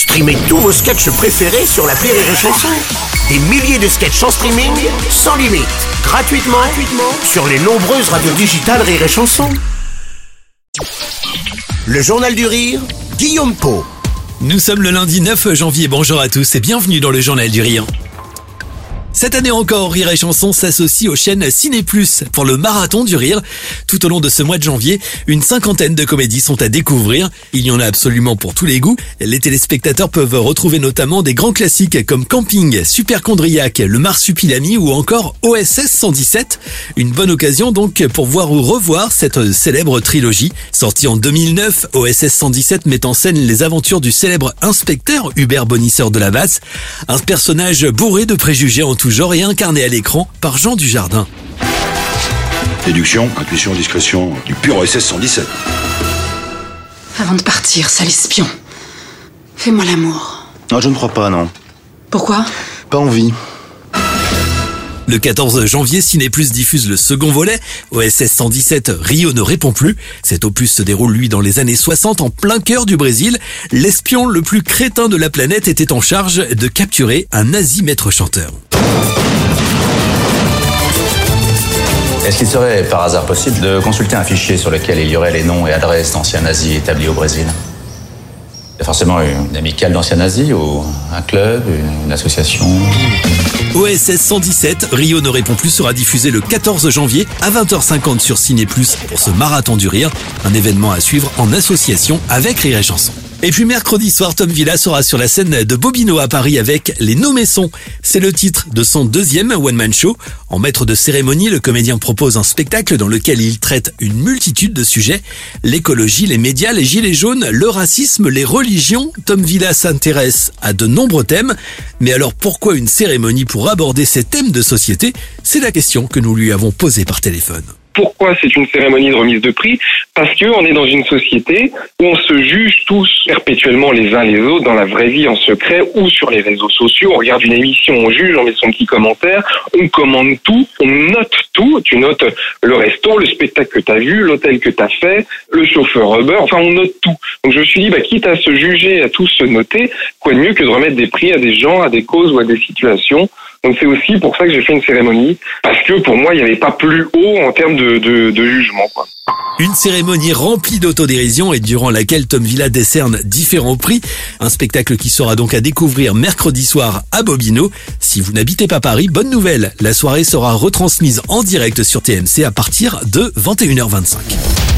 Streamez tous vos sketchs préférés sur la Rire et Chanson. Des milliers de sketchs en streaming, sans limite, gratuitement, sur les nombreuses radios digitales Rire et. Le Journal du Rire, Guillaume Po. Nous sommes le lundi 9 janvier, bonjour à tous et bienvenue dans le Journal du Rire. Cette année encore, Rire et Chanson s'associe aux chaînes Ciné Plus pour le marathon du rire. Tout au long de ce mois de janvier, une cinquantaine de comédies sont à découvrir. Il y en a absolument pour tous les goûts. Les téléspectateurs peuvent retrouver notamment des grands classiques comme Camping, Superchondriac, Le Marsupilami ou encore OSS 117. Une bonne occasion donc pour voir ou revoir cette célèbre trilogie. Sortie en 2009, OSS 117 met en scène les aventures du célèbre inspecteur Hubert Bonisseur de la Basse, un personnage bourré de préjugés en tout genre et incarné à l'écran par Jean Dujardin. Déduction, intuition, discrétion, du pur OSS 117. Avant de partir, sale espion, fais-moi l'amour. Non, je ne crois pas, non. Pourquoi? Pas envie. Le 14 janvier, Ciné Plus diffuse le second volet. OSS 117, Rio ne répond plus. Cet opus se déroule, lui, dans les années 60, en plein cœur du Brésil. L'espion le plus crétin de la planète était en charge de capturer un nazi maître chanteur. Est-ce qu'il serait par hasard possible de consulter un fichier sur lequel il y aurait les noms et adresses d'anciens nazis établis au Brésil? Il y a forcément une amicale d'anciens nazis ou un club, une association? OSS 117, Rio ne répond plus sera diffusé le 14 janvier à 20h50 sur Ciné Plus pour ce marathon du rire, un événement à suivre en association avec Rire et Chanson. Et puis mercredi soir, Tom Villa sera sur la scène de Bobino à Paris avec Les Nommessons. C'est le titre de son deuxième one-man show. En maître de cérémonie, le comédien propose un spectacle dans lequel il traite une multitude de sujets. L'écologie, les médias, les gilets jaunes, le racisme, les religions. Tom Villa s'intéresse à de nombreux thèmes. Mais alors pourquoi une cérémonie pour aborder ces thèmes de société? C'est la question que nous lui avons posée par téléphone. Pourquoi c'est une cérémonie de remise de prix Parce qu'on est dans une société où on se juge tous perpétuellement les uns les autres dans la vraie vie en secret ou sur les réseaux sociaux. On regarde une émission, on juge, on met son petit commentaire, on commande tout, on note tout. Tu notes le resto, le spectacle que tu as vu, l'hôtel que tu as fait, le chauffeur Uber, enfin on note tout. Donc je me suis dit, bah, quitte à se juger, à tous se noter, quoi de mieux que de remettre des prix à des gens, à des causes ou à des situations donc c'est aussi pour ça que j'ai fait une cérémonie, parce que pour moi, il n'y avait pas plus haut en termes de, de, de jugement. Quoi. Une cérémonie remplie d'autodérision et durant laquelle Tom Villa décerne différents prix. Un spectacle qui sera donc à découvrir mercredi soir à Bobino. Si vous n'habitez pas Paris, bonne nouvelle. La soirée sera retransmise en direct sur TMC à partir de 21h25.